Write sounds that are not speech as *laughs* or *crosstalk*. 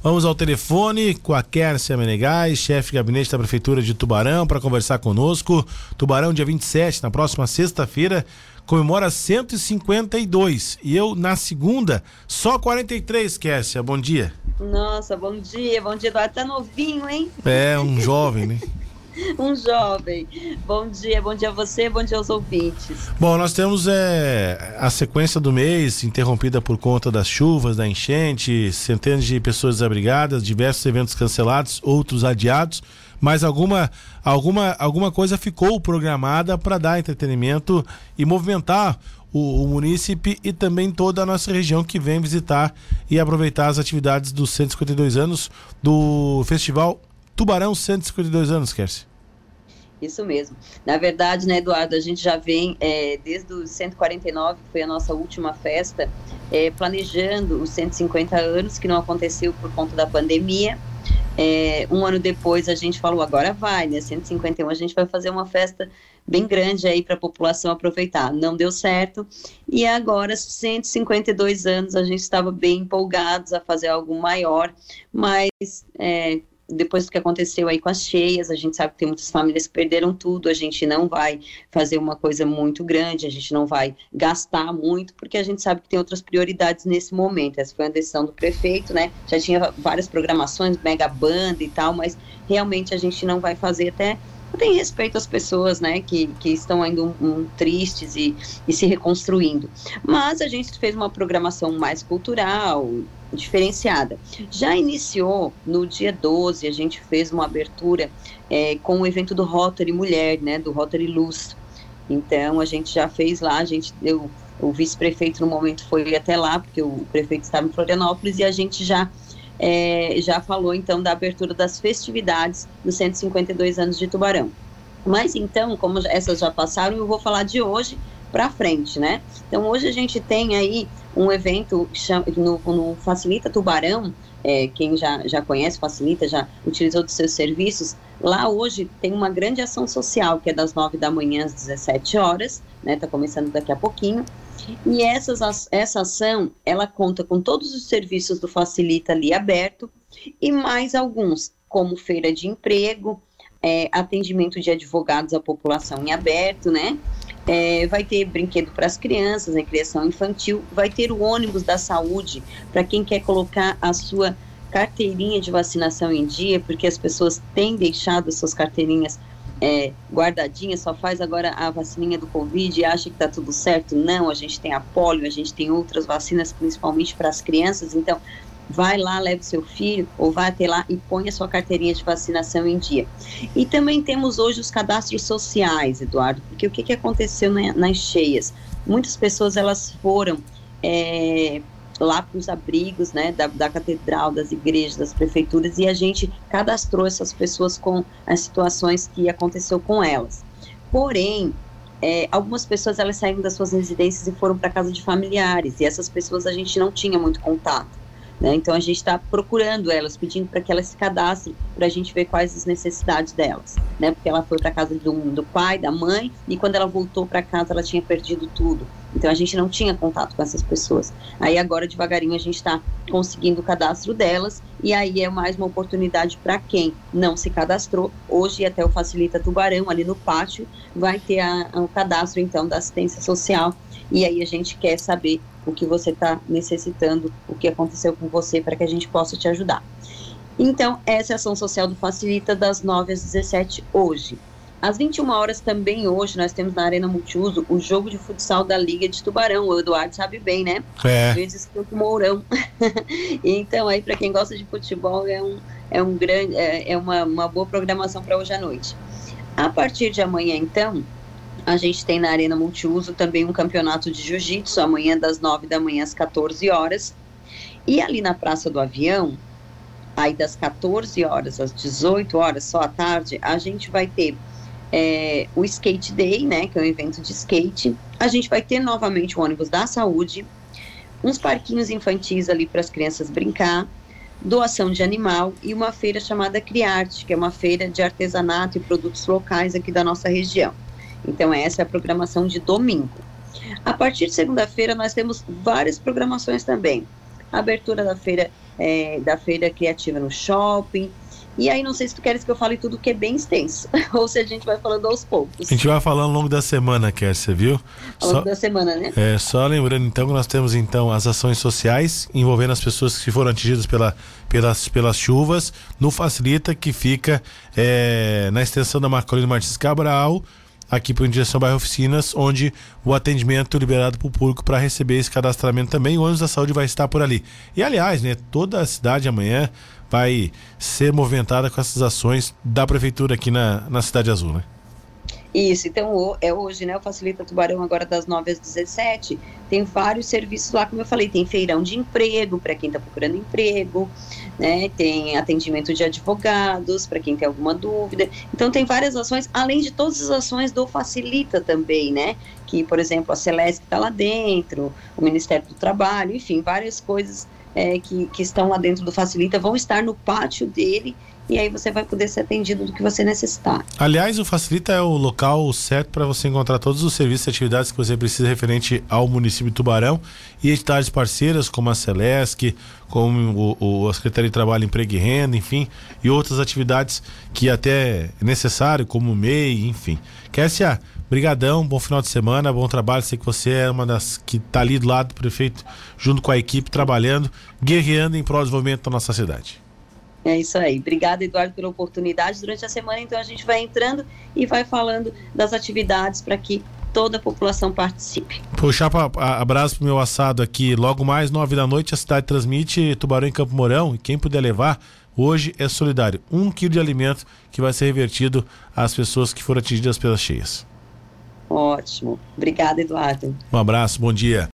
Vamos ao telefone com a Kércia Menegais, chefe de gabinete da Prefeitura de Tubarão, para conversar conosco. Tubarão, dia 27, na próxima sexta-feira, comemora 152. E eu, na segunda, só 43, Kércia. Bom dia. Nossa, bom dia. Bom dia, Eduardo. Tá novinho, hein? É, um jovem, né? *laughs* *laughs* um jovem. Bom dia, bom dia a você, bom dia aos ouvintes. Bom, nós temos é, a sequência do mês interrompida por conta das chuvas, da enchente, centenas de pessoas desabrigadas, diversos eventos cancelados, outros adiados, mas alguma, alguma, alguma coisa ficou programada para dar entretenimento e movimentar o, o munícipe e também toda a nossa região que vem visitar e aproveitar as atividades dos 152 anos do Festival Tubarão 152 anos, Kersi. Isso mesmo. Na verdade, né, Eduardo, a gente já vem é, desde os 149, que foi a nossa última festa, é, planejando os 150 anos, que não aconteceu por conta da pandemia. É, um ano depois a gente falou, agora vai, né? 151 a gente vai fazer uma festa bem grande aí para a população aproveitar. Não deu certo. E agora, 152 anos, a gente estava bem empolgados a fazer algo maior, mas é, depois do que aconteceu aí com as cheias, a gente sabe que tem muitas famílias que perderam tudo, a gente não vai fazer uma coisa muito grande, a gente não vai gastar muito, porque a gente sabe que tem outras prioridades nesse momento. Essa foi a decisão do prefeito, né? Já tinha várias programações, mega banda e tal, mas realmente a gente não vai fazer até tem respeito às pessoas, né, que, que estão ainda um, um, tristes e, e se reconstruindo. Mas a gente fez uma programação mais cultural, diferenciada. Já iniciou no dia 12, a gente fez uma abertura é, com o evento do Rotary Mulher, né, do Rotary Luz. Então a gente já fez lá, a gente deu, o vice-prefeito no momento foi até lá, porque o prefeito estava em Florianópolis, e a gente já é, já falou então da abertura das festividades dos 152 anos de Tubarão. Mas então, como essas já passaram, eu vou falar de hoje para frente, né? Então hoje a gente tem aí um evento no, no Facilita Tubarão, é, quem já, já conhece, facilita, já utilizou dos seus serviços, lá hoje tem uma grande ação social, que é das 9 da manhã às 17 horas, né, tá começando daqui a pouquinho, e essas, essa ação, ela conta com todos os serviços do Facilita ali aberto, e mais alguns, como feira de emprego, é, atendimento de advogados à população em aberto, né, é, vai ter brinquedo para as crianças, né, criação infantil, vai ter o ônibus da saúde para quem quer colocar a sua carteirinha de vacinação em dia, porque as pessoas têm deixado suas carteirinhas é, guardadinhas, só faz agora a vacininha do Covid e acha que está tudo certo. Não, a gente tem a polio, a gente tem outras vacinas, principalmente para as crianças, então vai lá, leve seu filho, ou vai até lá e põe a sua carteirinha de vacinação em dia. E também temos hoje os cadastros sociais, Eduardo, porque o que, que aconteceu na, nas cheias? Muitas pessoas, elas foram é, lá para os abrigos, né, da, da catedral, das igrejas, das prefeituras, e a gente cadastrou essas pessoas com as situações que aconteceu com elas. Porém, é, algumas pessoas elas saíram das suas residências e foram para casa de familiares, e essas pessoas a gente não tinha muito contato. Né? Então a gente está procurando elas, pedindo para que elas se cadastrem, para a gente ver quais as necessidades delas, né? Porque ela foi para casa do, do pai, da mãe, e quando ela voltou para casa ela tinha perdido tudo. Então a gente não tinha contato com essas pessoas. Aí agora devagarinho a gente está conseguindo o cadastro delas e aí é mais uma oportunidade para quem não se cadastrou. Hoje até o Facilita Tubarão ali no pátio vai ter o cadastro então da assistência social e aí a gente quer saber o que você está necessitando, o que aconteceu com você, para que a gente possa te ajudar. Então, essa é a ação social do Facilita das 9 às 17 hoje. Às 21 horas também hoje nós temos na Arena Multiuso o jogo de futsal da Liga de Tubarão. O Eduardo sabe bem, né? É. Vezes o Mourão. *laughs* então aí para quem gosta de futebol é um é um grande é, é uma, uma boa programação para hoje à noite. A partir de amanhã então, a gente tem na Arena Multiuso também um campeonato de jiu-jitsu, amanhã das 9 da manhã às 14 horas. E ali na Praça do Avião, aí das 14 horas às 18 horas, só à tarde, a gente vai ter é, o Skate Day, né, que é um evento de skate. A gente vai ter novamente o ônibus da saúde, uns parquinhos infantis ali para as crianças brincar, doação de animal e uma feira chamada Criarte, que é uma feira de artesanato e produtos locais aqui da nossa região. Então, essa é a programação de domingo. A partir de segunda-feira, nós temos várias programações também. A abertura da feira é, da feira criativa no shopping. E aí, não sei se tu queres que eu fale tudo que é bem extenso, *laughs* ou se a gente vai falando aos poucos. A gente vai falando ao longo da semana, Kércia, viu? Ao longo só, da semana, né? É, só lembrando então que nós temos então as ações sociais envolvendo as pessoas que foram atingidas pela, pelas, pelas chuvas no Facilita, que fica é, na extensão da Marcolino Martins Cabral, aqui para em direção bairro Oficinas, onde o atendimento liberado para o público para receber esse cadastramento também. O ônibus da saúde vai estar por ali. E aliás, né, toda a cidade amanhã vai ser movimentada com essas ações da prefeitura aqui na, na Cidade Azul, né? Isso, então é hoje, né? O Facilita Tubarão agora das 9 às 17. Tem vários serviços lá, como eu falei, tem feirão de emprego para quem está procurando emprego, né? Tem atendimento de advogados para quem tem alguma dúvida. Então tem várias ações, além de todas as ações do Facilita também, né? Que, por exemplo, a Celeste está lá dentro, o Ministério do Trabalho, enfim, várias coisas é, que, que estão lá dentro do Facilita vão estar no pátio dele e aí você vai poder ser atendido do que você necessitar. Aliás, o Facilita é o local certo para você encontrar todos os serviços e atividades que você precisa referente ao município de Tubarão e entidades parceiras como a Celesc, como o, o, a Secretaria de Trabalho, Emprego e Renda, enfim, e outras atividades que até é necessário, como o MEI, enfim. Kessia, brigadão, bom final de semana, bom trabalho, sei que você é uma das que está ali do lado do prefeito, junto com a equipe, trabalhando, guerreando em prol do desenvolvimento da nossa cidade. É isso aí. Obrigada, Eduardo, pela oportunidade. Durante a semana, então, a gente vai entrando e vai falando das atividades para que toda a população participe. Puxar pra, abraço pro meu assado aqui. Logo mais, nove da noite, a cidade transmite Tubarão em Campo Mourão. E quem puder levar, hoje é solidário. Um quilo de alimento que vai ser revertido às pessoas que foram atingidas pelas cheias. Ótimo. Obrigada, Eduardo. Um abraço, bom dia.